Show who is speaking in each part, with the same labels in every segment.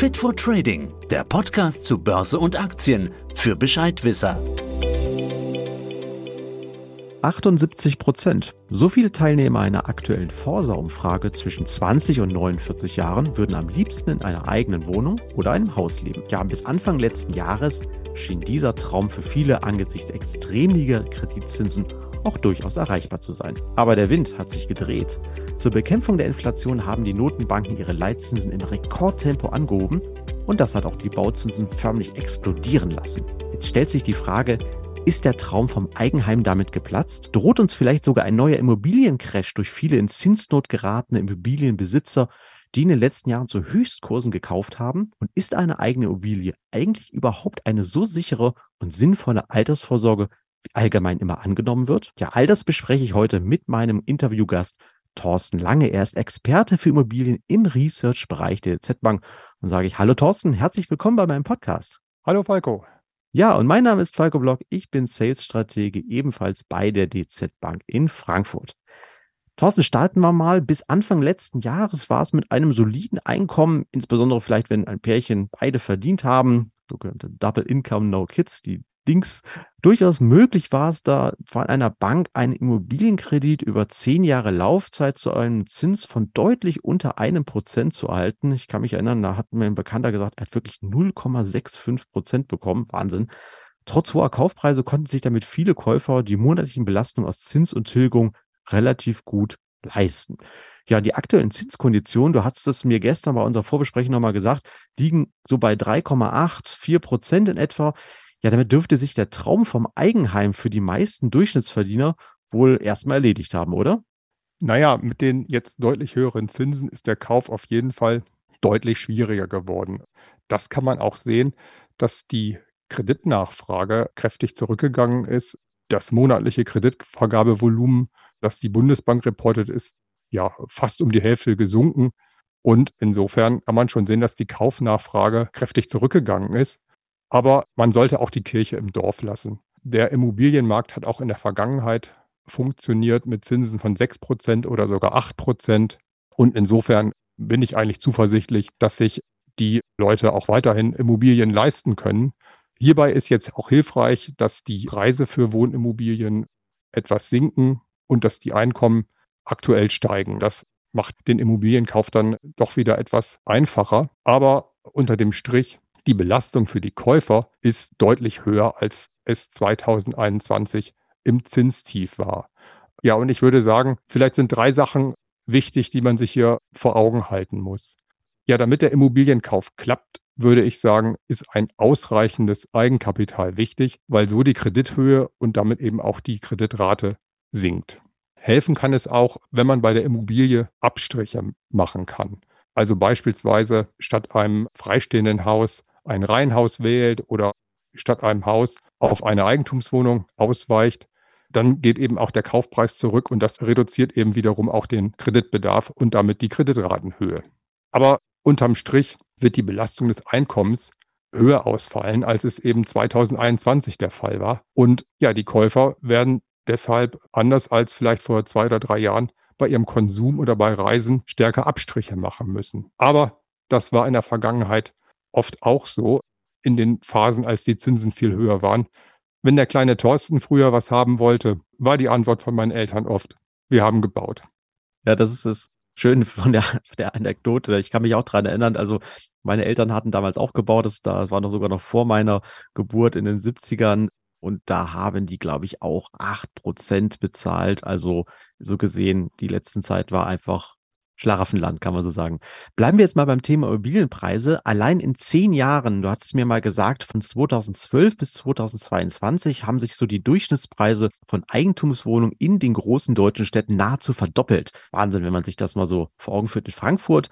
Speaker 1: Fit for Trading, der Podcast zu Börse und Aktien für Bescheidwisser.
Speaker 2: 78 Prozent. So viele Teilnehmer einer aktuellen Forsa-Umfrage zwischen 20 und 49 Jahren würden am liebsten in einer eigenen Wohnung oder einem Haus leben. Ja, bis Anfang letzten Jahres schien dieser Traum für viele angesichts extrem niedriger Kreditzinsen auch durchaus erreichbar zu sein. Aber der Wind hat sich gedreht. Zur Bekämpfung der Inflation haben die Notenbanken ihre Leitzinsen im Rekordtempo angehoben und das hat auch die Bauzinsen förmlich explodieren lassen. Jetzt stellt sich die Frage, ist der Traum vom Eigenheim damit geplatzt? Droht uns vielleicht sogar ein neuer Immobiliencrash durch viele in Zinsnot geratene Immobilienbesitzer, die in den letzten Jahren zu Höchstkursen gekauft haben? Und ist eine eigene Immobilie eigentlich überhaupt eine so sichere und sinnvolle Altersvorsorge, allgemein immer angenommen wird? Ja, all das bespreche ich heute mit meinem Interviewgast Thorsten Lange. Er ist Experte für Immobilien im Research-Bereich der Z-Bank. Und sage ich, hallo Thorsten, herzlich willkommen bei meinem Podcast.
Speaker 3: Hallo Falco.
Speaker 2: Ja, und mein Name ist Falco Block. Ich bin Sales-Stratege ebenfalls bei der DZ Bank in Frankfurt. Thorsten, starten wir mal. Bis Anfang letzten Jahres war es mit einem soliden Einkommen, insbesondere vielleicht, wenn ein Pärchen beide verdient haben, sogenannte Double Income No Kids, die Dings durchaus möglich war es da von einer Bank einen Immobilienkredit über zehn Jahre Laufzeit zu einem Zins von deutlich unter einem Prozent zu erhalten. Ich kann mich erinnern, da hat mir ein Bekannter gesagt, er hat wirklich 0,65 Prozent bekommen. Wahnsinn. Trotz hoher Kaufpreise konnten sich damit viele Käufer die monatlichen Belastungen aus Zins und Tilgung relativ gut leisten. Ja, die aktuellen Zinskonditionen, du hast es mir gestern bei unserer Vorbesprechung nochmal gesagt, liegen so bei 3,8, 4 Prozent in etwa. Ja, damit dürfte sich der Traum vom Eigenheim für die meisten Durchschnittsverdiener wohl erstmal erledigt haben, oder?
Speaker 3: Naja, mit den jetzt deutlich höheren Zinsen ist der Kauf auf jeden Fall deutlich schwieriger geworden. Das kann man auch sehen, dass die Kreditnachfrage kräftig zurückgegangen ist. Das monatliche Kreditvergabevolumen, das die Bundesbank reportet, ist ja fast um die Hälfte gesunken. Und insofern kann man schon sehen, dass die Kaufnachfrage kräftig zurückgegangen ist. Aber man sollte auch die Kirche im Dorf lassen. Der Immobilienmarkt hat auch in der Vergangenheit funktioniert mit Zinsen von 6 Prozent oder sogar 8 Prozent. Und insofern bin ich eigentlich zuversichtlich, dass sich die Leute auch weiterhin Immobilien leisten können. Hierbei ist jetzt auch hilfreich, dass die Preise für Wohnimmobilien etwas sinken und dass die Einkommen aktuell steigen. Das macht den Immobilienkauf dann doch wieder etwas einfacher. Aber unter dem Strich die Belastung für die Käufer ist deutlich höher, als es 2021 im Zinstief war. Ja, und ich würde sagen, vielleicht sind drei Sachen wichtig, die man sich hier vor Augen halten muss. Ja, damit der Immobilienkauf klappt, würde ich sagen, ist ein ausreichendes Eigenkapital wichtig, weil so die Kredithöhe und damit eben auch die Kreditrate sinkt. Helfen kann es auch, wenn man bei der Immobilie Abstriche machen kann. Also beispielsweise statt einem freistehenden Haus ein Reihenhaus wählt oder statt einem Haus auf eine Eigentumswohnung ausweicht, dann geht eben auch der Kaufpreis zurück und das reduziert eben wiederum auch den Kreditbedarf und damit die Kreditratenhöhe. Aber unterm Strich wird die Belastung des Einkommens höher ausfallen, als es eben 2021 der Fall war. Und ja, die Käufer werden deshalb anders als vielleicht vor zwei oder drei Jahren bei ihrem Konsum oder bei Reisen stärker Abstriche machen müssen. Aber das war in der Vergangenheit oft auch so in den Phasen, als die Zinsen viel höher waren. Wenn der kleine Thorsten früher was haben wollte, war die Antwort von meinen Eltern oft, wir haben gebaut.
Speaker 2: Ja, das ist es schön von der, der Anekdote. Ich kann mich auch daran erinnern, also meine Eltern hatten damals auch gebaut, das, das war noch sogar noch vor meiner Geburt in den 70ern. Und da haben die, glaube ich, auch acht Prozent bezahlt. Also so gesehen, die letzten Zeit war einfach Schlaraffenland, kann man so sagen. Bleiben wir jetzt mal beim Thema Immobilienpreise. Allein in zehn Jahren, du hattest mir mal gesagt, von 2012 bis 2022 haben sich so die Durchschnittspreise von Eigentumswohnungen in den großen deutschen Städten nahezu verdoppelt. Wahnsinn, wenn man sich das mal so vor Augen führt. In Frankfurt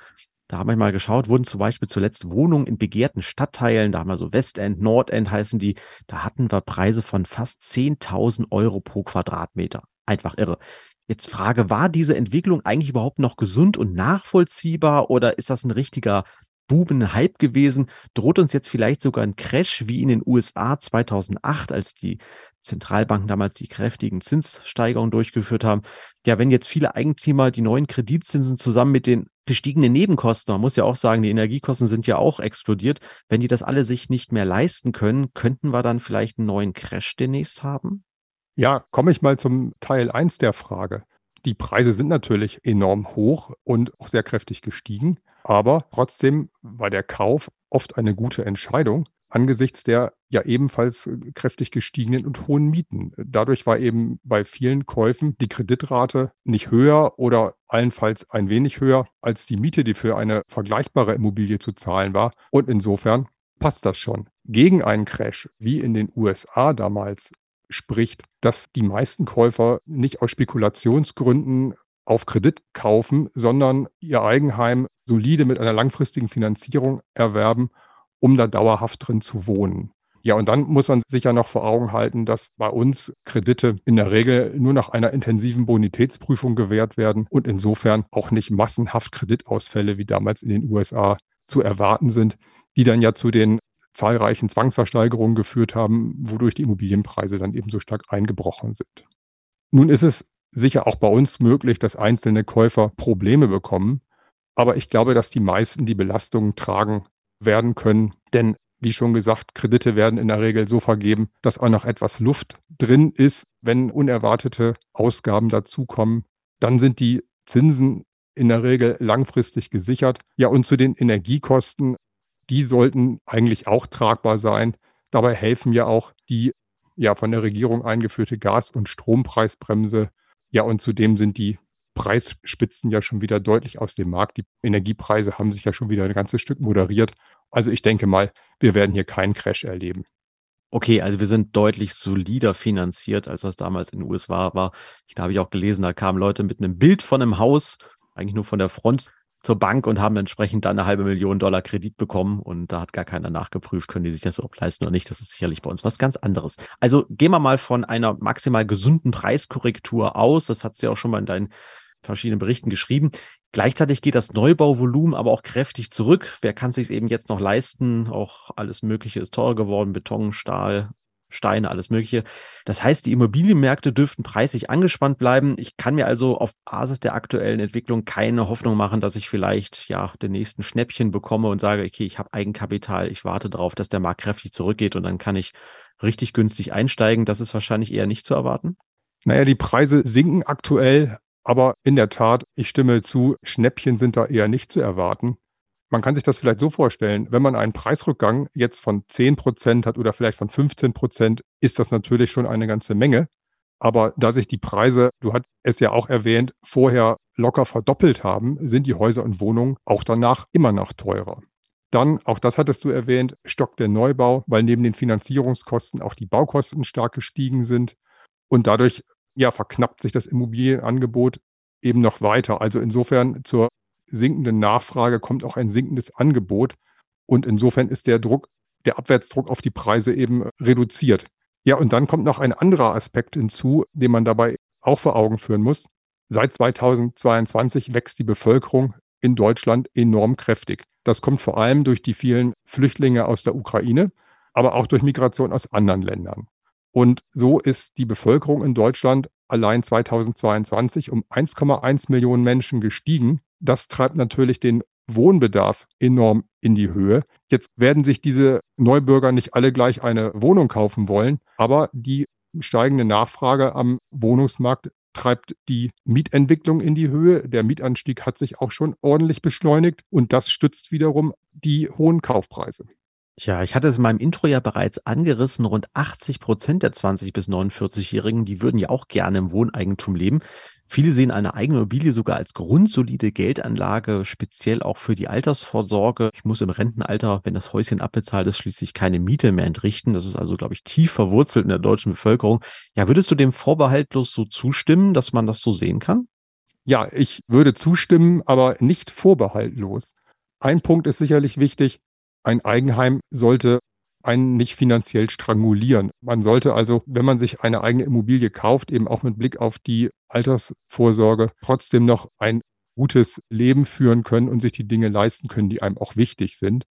Speaker 2: da haben wir mal geschaut, wurden zum Beispiel zuletzt Wohnungen in begehrten Stadtteilen, da haben wir so Westend, Nordend heißen die, da hatten wir Preise von fast 10.000 Euro pro Quadratmeter. Einfach irre. Jetzt Frage, war diese Entwicklung eigentlich überhaupt noch gesund und nachvollziehbar oder ist das ein richtiger Bubenhype gewesen? Droht uns jetzt vielleicht sogar ein Crash wie in den USA 2008, als die Zentralbanken damals die kräftigen Zinssteigerungen durchgeführt haben. Ja, wenn jetzt viele Eigentümer die neuen Kreditzinsen zusammen mit den gestiegenen Nebenkosten, man muss ja auch sagen, die Energiekosten sind ja auch explodiert, wenn die das alle sich nicht mehr leisten können, könnten wir dann vielleicht einen neuen Crash demnächst haben?
Speaker 3: Ja, komme ich mal zum Teil 1 der Frage. Die Preise sind natürlich enorm hoch und auch sehr kräftig gestiegen, aber trotzdem war der Kauf oft eine gute Entscheidung angesichts der ja ebenfalls kräftig gestiegenen und hohen Mieten. Dadurch war eben bei vielen Käufen die Kreditrate nicht höher oder allenfalls ein wenig höher als die Miete, die für eine vergleichbare Immobilie zu zahlen war. Und insofern passt das schon. Gegen einen Crash, wie in den USA damals, spricht, dass die meisten Käufer nicht aus Spekulationsgründen auf Kredit kaufen, sondern ihr Eigenheim solide mit einer langfristigen Finanzierung erwerben, um da dauerhaft drin zu wohnen. Ja, und dann muss man sich ja noch vor Augen halten, dass bei uns Kredite in der Regel nur nach einer intensiven Bonitätsprüfung gewährt werden und insofern auch nicht massenhaft Kreditausfälle wie damals in den USA zu erwarten sind, die dann ja zu den zahlreichen Zwangsversteigerungen geführt haben, wodurch die Immobilienpreise dann eben so stark eingebrochen sind. Nun ist es sicher auch bei uns möglich, dass einzelne Käufer Probleme bekommen, aber ich glaube, dass die meisten die Belastungen tragen werden können, denn wie schon gesagt, Kredite werden in der Regel so vergeben, dass auch noch etwas Luft drin ist, wenn unerwartete Ausgaben dazukommen. Dann sind die Zinsen in der Regel langfristig gesichert. Ja, und zu den Energiekosten die sollten eigentlich auch tragbar sein. Dabei helfen ja auch die ja von der Regierung eingeführte Gas- und Strompreisbremse. Ja, und zudem sind die Preisspitzen ja schon wieder deutlich aus dem Markt. Die Energiepreise haben sich ja schon wieder ein ganzes Stück moderiert. Also ich denke mal, wir werden hier keinen Crash erleben.
Speaker 2: Okay, also wir sind deutlich solider finanziert, als das damals in den USA war. Ich, da habe ich auch gelesen, da kamen Leute mit einem Bild von einem Haus, eigentlich nur von der Front zur Bank und haben entsprechend dann eine halbe Million Dollar Kredit bekommen und da hat gar keiner nachgeprüft, können die sich das überhaupt leisten oder nicht. Das ist sicherlich bei uns was ganz anderes. Also gehen wir mal von einer maximal gesunden Preiskorrektur aus. Das hat ja auch schon mal in deinen verschiedenen Berichten geschrieben. Gleichzeitig geht das Neubauvolumen aber auch kräftig zurück. Wer kann sich eben jetzt noch leisten? Auch alles Mögliche ist teurer geworden. Beton, Stahl, Steine, alles Mögliche. Das heißt, die Immobilienmärkte dürften preislich angespannt bleiben. Ich kann mir also auf Basis der aktuellen Entwicklung keine Hoffnung machen, dass ich vielleicht ja den nächsten Schnäppchen bekomme und sage, okay, ich habe Eigenkapital, ich warte darauf, dass der Markt kräftig zurückgeht und dann kann ich richtig günstig einsteigen. Das ist wahrscheinlich eher nicht zu erwarten.
Speaker 3: Naja, die Preise sinken aktuell, aber in der Tat, ich stimme zu, Schnäppchen sind da eher nicht zu erwarten. Man kann sich das vielleicht so vorstellen, wenn man einen Preisrückgang jetzt von 10 Prozent hat oder vielleicht von 15 Prozent, ist das natürlich schon eine ganze Menge. Aber da sich die Preise, du hast es ja auch erwähnt, vorher locker verdoppelt haben, sind die Häuser und Wohnungen auch danach immer noch teurer. Dann, auch das hattest du erwähnt, stockt der Neubau, weil neben den Finanzierungskosten auch die Baukosten stark gestiegen sind. Und dadurch ja, verknappt sich das Immobilienangebot eben noch weiter. Also insofern zur sinkenden Nachfrage kommt auch ein sinkendes Angebot. Und insofern ist der Druck, der Abwärtsdruck auf die Preise eben reduziert. Ja, und dann kommt noch ein anderer Aspekt hinzu, den man dabei auch vor Augen führen muss. Seit 2022 wächst die Bevölkerung in Deutschland enorm kräftig. Das kommt vor allem durch die vielen Flüchtlinge aus der Ukraine, aber auch durch Migration aus anderen Ländern. Und so ist die Bevölkerung in Deutschland allein 2022 um 1,1 Millionen Menschen gestiegen. Das treibt natürlich den Wohnbedarf enorm in die Höhe. Jetzt werden sich diese Neubürger nicht alle gleich eine Wohnung kaufen wollen, aber die steigende Nachfrage am Wohnungsmarkt treibt die Mietentwicklung in die Höhe. Der Mietanstieg hat sich auch schon ordentlich beschleunigt und das stützt wiederum die hohen Kaufpreise.
Speaker 2: Tja, ich hatte es in meinem Intro ja bereits angerissen. Rund 80 Prozent der 20- bis 49-Jährigen, die würden ja auch gerne im Wohneigentum leben. Viele sehen eine eigene Immobilie sogar als grundsolide Geldanlage, speziell auch für die Altersvorsorge. Ich muss im Rentenalter, wenn das Häuschen abbezahlt ist, schließlich keine Miete mehr entrichten. Das ist also, glaube ich, tief verwurzelt in der deutschen Bevölkerung. Ja, würdest du dem vorbehaltlos so zustimmen, dass man das so sehen kann?
Speaker 3: Ja, ich würde zustimmen, aber nicht vorbehaltlos. Ein Punkt ist sicherlich wichtig ein Eigenheim sollte einen nicht finanziell strangulieren. Man sollte also, wenn man sich eine eigene Immobilie kauft, eben auch mit Blick auf die Altersvorsorge trotzdem noch ein gutes Leben führen können und sich die Dinge leisten können, die einem auch wichtig sind.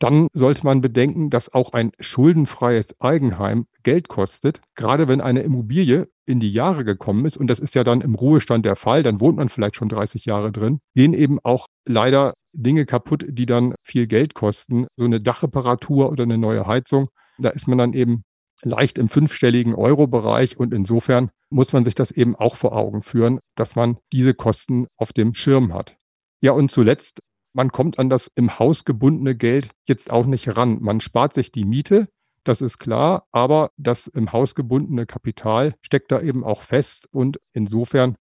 Speaker 3: Dann sollte man bedenken, dass auch ein schuldenfreies Eigenheim Geld kostet. Gerade wenn eine Immobilie in die Jahre gekommen ist, und das ist ja dann im Ruhestand der Fall, dann wohnt man vielleicht schon 30 Jahre drin, gehen eben auch leider Dinge kaputt, die dann viel Geld kosten. So eine Dachreparatur oder eine neue Heizung, da ist man dann eben leicht im fünfstelligen Euro-Bereich und insofern muss man sich das eben auch vor Augen führen, dass man diese Kosten auf dem Schirm hat. Ja, und zuletzt man kommt an das im Haus gebundene Geld jetzt auch nicht ran. Man spart sich die Miete, das ist klar, aber das im Haus gebundene Kapital steckt da eben auch fest und insofern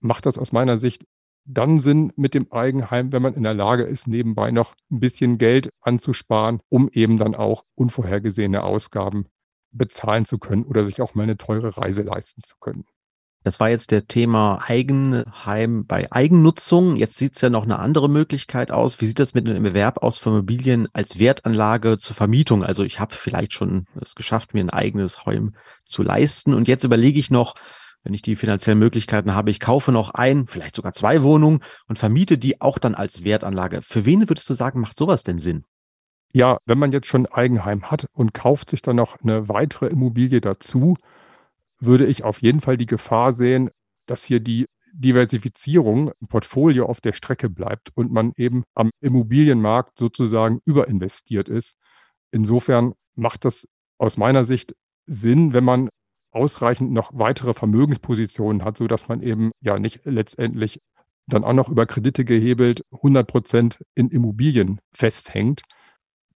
Speaker 3: macht das aus meiner Sicht dann Sinn mit dem Eigenheim, wenn man in der Lage ist, nebenbei noch ein bisschen Geld anzusparen, um eben dann auch unvorhergesehene Ausgaben bezahlen zu können oder sich auch mal eine teure Reise leisten zu können.
Speaker 2: Das war jetzt der Thema Eigenheim bei Eigennutzung. Jetzt sieht es ja noch eine andere Möglichkeit aus. Wie sieht das mit einem Erwerb aus für Immobilien als Wertanlage zur Vermietung? Also ich habe vielleicht schon es geschafft, mir ein eigenes Heim zu leisten. Und jetzt überlege ich noch, wenn ich die finanziellen Möglichkeiten habe, ich kaufe noch ein, vielleicht sogar zwei Wohnungen und vermiete die auch dann als Wertanlage. Für wen würdest du sagen, macht sowas denn Sinn?
Speaker 3: Ja, wenn man jetzt schon Eigenheim hat und kauft sich dann noch eine weitere Immobilie dazu, würde ich auf jeden Fall die Gefahr sehen, dass hier die Diversifizierung im Portfolio auf der Strecke bleibt und man eben am Immobilienmarkt sozusagen überinvestiert ist. Insofern macht das aus meiner Sicht Sinn, wenn man ausreichend noch weitere Vermögenspositionen hat, so dass man eben ja nicht letztendlich dann auch noch über Kredite gehebelt 100 Prozent in Immobilien festhängt.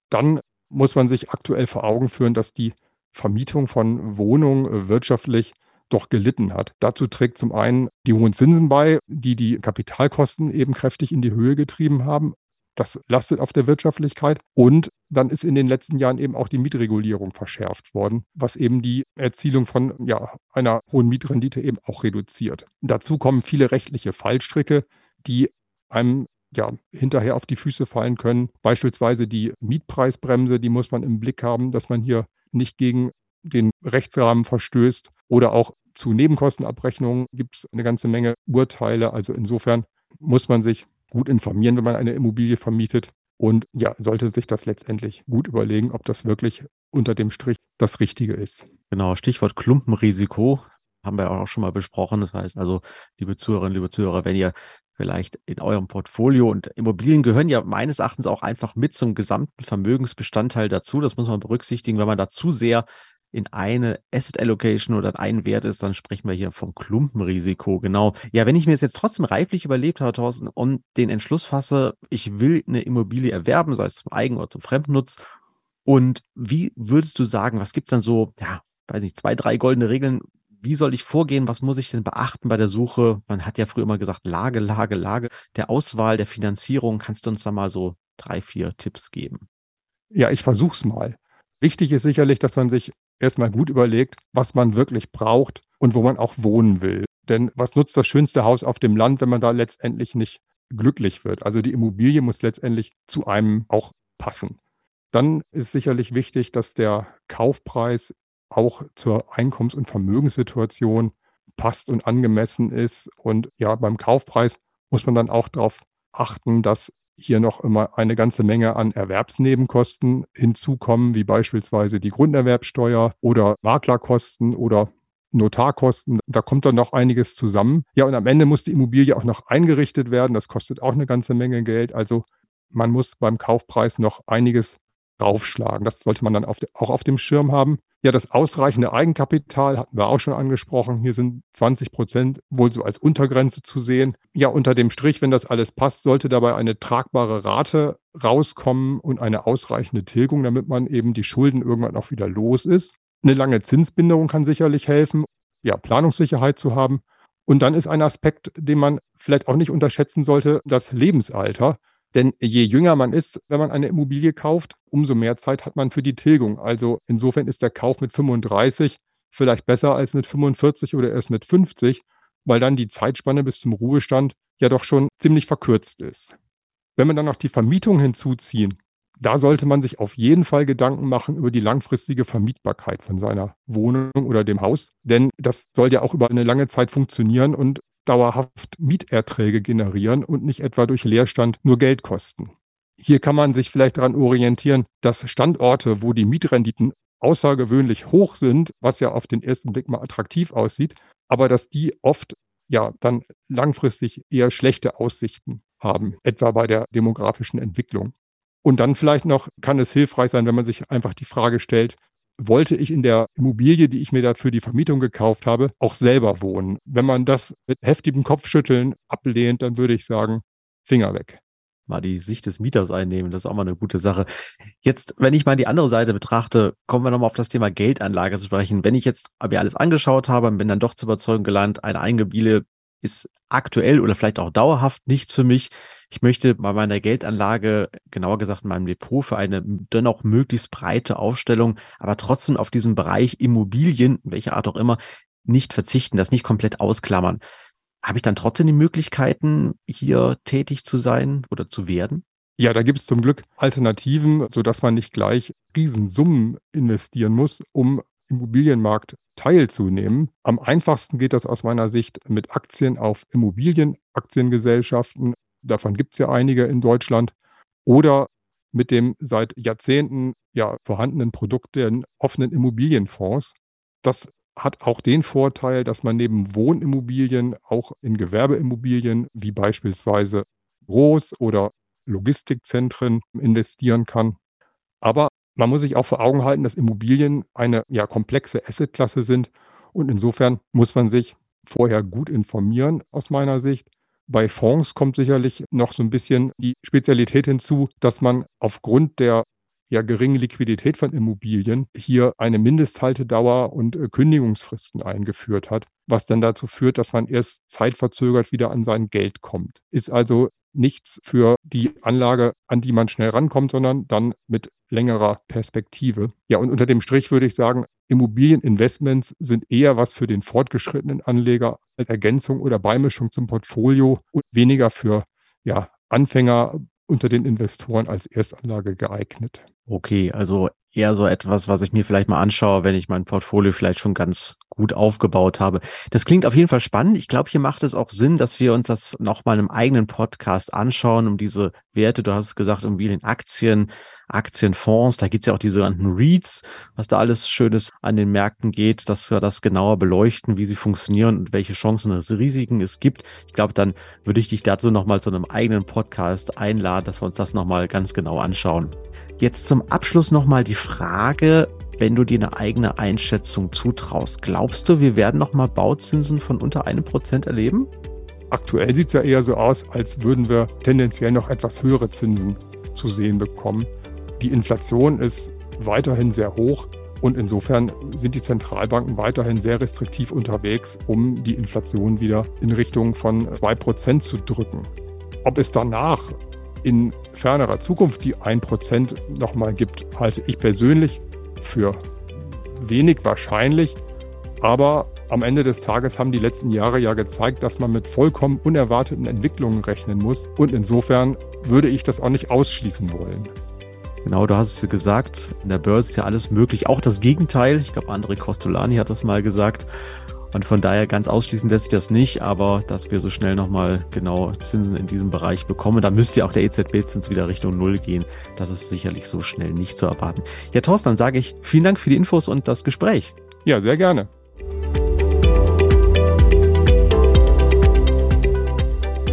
Speaker 3: Dann muss man sich aktuell vor Augen führen, dass die Vermietung von Wohnungen äh, wirtschaftlich doch gelitten hat. Dazu trägt zum einen die hohen Zinsen bei, die die Kapitalkosten eben kräftig in die Höhe getrieben haben. Das lastet auf der Wirtschaftlichkeit. Und dann ist in den letzten Jahren eben auch die Mietregulierung verschärft worden, was eben die Erzielung von ja, einer hohen Mietrendite eben auch reduziert. Dazu kommen viele rechtliche Fallstricke, die einem ja, hinterher auf die Füße fallen können. Beispielsweise die Mietpreisbremse, die muss man im Blick haben, dass man hier nicht gegen den Rechtsrahmen verstößt oder auch zu Nebenkostenabrechnungen gibt es eine ganze Menge Urteile. Also insofern muss man sich gut informieren, wenn man eine Immobilie vermietet und ja, sollte sich das letztendlich gut überlegen, ob das wirklich unter dem Strich das Richtige ist.
Speaker 2: Genau, Stichwort Klumpenrisiko haben wir auch schon mal besprochen. Das heißt also, liebe Zuhörerinnen, liebe Zuhörer, wenn ihr vielleicht in eurem Portfolio. Und Immobilien gehören ja meines Erachtens auch einfach mit zum gesamten Vermögensbestandteil dazu. Das muss man berücksichtigen. Wenn man da zu sehr in eine Asset Allocation oder in einen Wert ist, dann sprechen wir hier vom Klumpenrisiko. Genau. Ja, wenn ich mir das jetzt trotzdem reiflich überlebt habe, Thorsten, und den Entschluss fasse, ich will eine Immobilie erwerben, sei es zum Eigen- oder zum Fremdnutz. Und wie würdest du sagen, was gibt es dann so, ja, weiß nicht, zwei, drei goldene Regeln, wie soll ich vorgehen? Was muss ich denn beachten bei der Suche? Man hat ja früher immer gesagt, Lage, Lage, Lage. Der Auswahl, der Finanzierung. Kannst du uns da mal so drei, vier Tipps geben?
Speaker 3: Ja, ich versuch's mal. Wichtig ist sicherlich, dass man sich erstmal gut überlegt, was man wirklich braucht und wo man auch wohnen will. Denn was nutzt das schönste Haus auf dem Land, wenn man da letztendlich nicht glücklich wird? Also die Immobilie muss letztendlich zu einem auch passen. Dann ist sicherlich wichtig, dass der Kaufpreis auch zur Einkommens- und Vermögenssituation passt und angemessen ist. Und ja, beim Kaufpreis muss man dann auch darauf achten, dass hier noch immer eine ganze Menge an Erwerbsnebenkosten hinzukommen, wie beispielsweise die Grunderwerbsteuer oder Maklerkosten oder Notarkosten. Da kommt dann noch einiges zusammen. Ja, und am Ende muss die Immobilie auch noch eingerichtet werden. Das kostet auch eine ganze Menge Geld. Also man muss beim Kaufpreis noch einiges draufschlagen. Das sollte man dann auf de, auch auf dem Schirm haben. Ja, das ausreichende Eigenkapital hatten wir auch schon angesprochen. Hier sind 20 Prozent wohl so als Untergrenze zu sehen. Ja, unter dem Strich, wenn das alles passt, sollte dabei eine tragbare Rate rauskommen und eine ausreichende Tilgung, damit man eben die Schulden irgendwann auch wieder los ist. Eine lange Zinsbindung kann sicherlich helfen, ja, Planungssicherheit zu haben. Und dann ist ein Aspekt, den man vielleicht auch nicht unterschätzen sollte, das Lebensalter. Denn je jünger man ist, wenn man eine Immobilie kauft, umso mehr Zeit hat man für die Tilgung. Also insofern ist der Kauf mit 35 vielleicht besser als mit 45 oder erst mit 50, weil dann die Zeitspanne bis zum Ruhestand ja doch schon ziemlich verkürzt ist. Wenn man dann noch die Vermietung hinzuziehen, da sollte man sich auf jeden Fall Gedanken machen über die langfristige Vermietbarkeit von seiner Wohnung oder dem Haus. Denn das soll ja auch über eine lange Zeit funktionieren und dauerhaft Mieterträge generieren und nicht etwa durch Leerstand nur Geld kosten. Hier kann man sich vielleicht daran orientieren, dass Standorte, wo die Mietrenditen außergewöhnlich hoch sind, was ja auf den ersten Blick mal attraktiv aussieht, aber dass die oft ja dann langfristig eher schlechte Aussichten haben, etwa bei der demografischen Entwicklung. Und dann vielleicht noch kann es hilfreich sein, wenn man sich einfach die Frage stellt, wollte ich in der Immobilie, die ich mir da für die Vermietung gekauft habe, auch selber wohnen? Wenn man das mit heftigem Kopfschütteln ablehnt, dann würde ich sagen, Finger weg
Speaker 2: mal die Sicht des Mieters einnehmen. Das ist auch mal eine gute Sache. Jetzt, wenn ich mal die andere Seite betrachte, kommen wir nochmal auf das Thema Geldanlage zu sprechen. Wenn ich jetzt mir alles angeschaut habe und bin dann doch zu überzeugen gelandet, eine Eingebiele ist aktuell oder vielleicht auch dauerhaft nichts für mich. Ich möchte bei meiner Geldanlage, genauer gesagt in meinem Depot, für eine dennoch möglichst breite Aufstellung, aber trotzdem auf diesem Bereich Immobilien, welcher Art auch immer, nicht verzichten, das nicht komplett ausklammern habe ich dann trotzdem die Möglichkeiten, hier tätig zu sein oder zu werden?
Speaker 3: Ja, da gibt es zum Glück Alternativen, sodass man nicht gleich Riesensummen investieren muss, um Immobilienmarkt teilzunehmen. Am einfachsten geht das aus meiner Sicht mit Aktien auf Immobilienaktiengesellschaften. Davon gibt es ja einige in Deutschland. Oder mit dem seit Jahrzehnten ja vorhandenen Produkt der offenen Immobilienfonds. Das hat auch den Vorteil, dass man neben Wohnimmobilien auch in Gewerbeimmobilien wie beispielsweise Groß- oder Logistikzentren investieren kann. Aber man muss sich auch vor Augen halten, dass Immobilien eine ja komplexe Assetklasse sind und insofern muss man sich vorher gut informieren aus meiner Sicht. Bei Fonds kommt sicherlich noch so ein bisschen die Spezialität hinzu, dass man aufgrund der ja geringe Liquidität von Immobilien hier eine Mindesthaltedauer und äh, Kündigungsfristen eingeführt hat, was dann dazu führt, dass man erst zeitverzögert wieder an sein Geld kommt. Ist also nichts für die Anlage, an die man schnell rankommt, sondern dann mit längerer Perspektive. Ja, und unter dem Strich würde ich sagen, Immobilieninvestments sind eher was für den fortgeschrittenen Anleger als Ergänzung oder Beimischung zum Portfolio und weniger für ja, Anfänger unter den Investoren als Erstanlage geeignet.
Speaker 2: Okay, also eher so etwas, was ich mir vielleicht mal anschaue, wenn ich mein Portfolio vielleicht schon ganz gut aufgebaut habe. Das klingt auf jeden Fall spannend. Ich glaube, hier macht es auch Sinn, dass wir uns das nochmal im eigenen Podcast anschauen, um diese Werte, du hast es gesagt, um wie den Aktien, Aktienfonds, da gibt es ja auch die sogenannten REITs, was da alles Schönes an den Märkten geht, dass wir das genauer beleuchten, wie sie funktionieren und welche Chancen und Risiken es gibt. Ich glaube, dann würde ich dich dazu nochmal zu einem eigenen Podcast einladen, dass wir uns das nochmal ganz genau anschauen. Jetzt zum Abschluss nochmal die Frage, wenn du dir eine eigene Einschätzung zutraust, glaubst du, wir werden nochmal Bauzinsen von unter einem Prozent erleben?
Speaker 3: Aktuell sieht es ja eher so aus, als würden wir tendenziell noch etwas höhere Zinsen zu sehen bekommen. Die Inflation ist weiterhin sehr hoch und insofern sind die Zentralbanken weiterhin sehr restriktiv unterwegs, um die Inflation wieder in Richtung von 2% zu drücken. Ob es danach in fernerer Zukunft die 1% nochmal gibt, halte ich persönlich für wenig wahrscheinlich. Aber am Ende des Tages haben die letzten Jahre ja gezeigt, dass man mit vollkommen unerwarteten Entwicklungen rechnen muss. Und insofern würde ich das auch nicht ausschließen wollen.
Speaker 2: Genau, du hast es gesagt, in der Börse ist ja alles möglich, auch das Gegenteil. Ich glaube, André Costolani hat das mal gesagt. Und von daher ganz ausschließen lässt sich das nicht, aber dass wir so schnell nochmal genau Zinsen in diesem Bereich bekommen, da müsste ja auch der EZB-Zins wieder Richtung Null gehen. Das ist sicherlich so schnell nicht zu erwarten. Ja, Thorsten, dann sage ich vielen Dank für die Infos und das Gespräch.
Speaker 3: Ja, sehr gerne.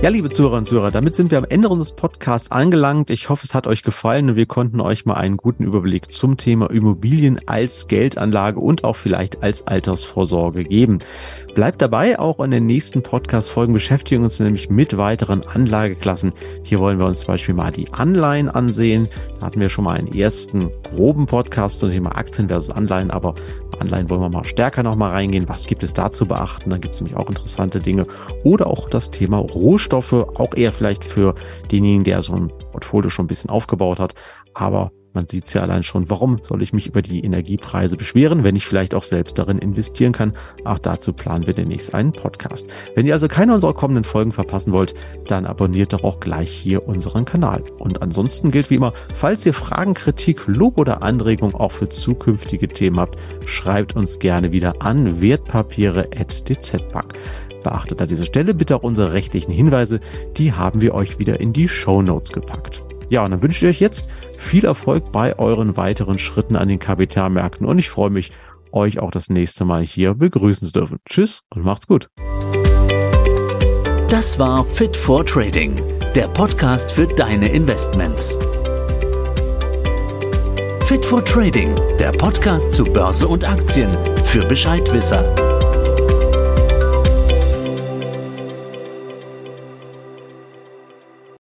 Speaker 2: Ja, liebe Zuhörer und Zuhörer, damit sind wir am Ende unseres Podcasts angelangt. Ich hoffe, es hat euch gefallen und wir konnten euch mal einen guten Überblick zum Thema Immobilien als Geldanlage und auch vielleicht als Altersvorsorge geben. Bleibt dabei, auch in den nächsten Podcast-Folgen beschäftigen wir uns nämlich mit weiteren Anlageklassen. Hier wollen wir uns zum Beispiel mal die Anleihen ansehen. Da hatten wir schon mal einen ersten groben Podcast zum Thema Aktien versus Anleihen, aber Anleihen wollen wir mal stärker nochmal reingehen. Was gibt es da zu beachten? Da gibt es nämlich auch interessante Dinge. Oder auch das Thema Rohstoffe, auch eher vielleicht für denjenigen, der so ein Portfolio schon ein bisschen aufgebaut hat. Aber man sieht es ja allein schon, warum soll ich mich über die Energiepreise beschweren, wenn ich vielleicht auch selbst darin investieren kann. Auch dazu planen wir demnächst einen Podcast. Wenn ihr also keine unserer kommenden Folgen verpassen wollt, dann abonniert doch auch gleich hier unseren Kanal. Und ansonsten gilt wie immer, falls ihr Fragen, Kritik, Lob oder Anregungen auch für zukünftige Themen habt, schreibt uns gerne wieder an wertpapiere.dzbank. Beachtet an dieser Stelle bitte auch unsere rechtlichen Hinweise, die haben wir euch wieder in die Show Notes gepackt. Ja, und dann wünsche ich euch jetzt viel Erfolg bei euren weiteren Schritten an den Kapitalmärkten und ich freue mich, euch auch das nächste Mal hier begrüßen zu dürfen. Tschüss und macht's gut.
Speaker 1: Das war Fit for Trading, der Podcast für deine Investments. Fit for Trading, der Podcast zu Börse und Aktien für Bescheidwisser.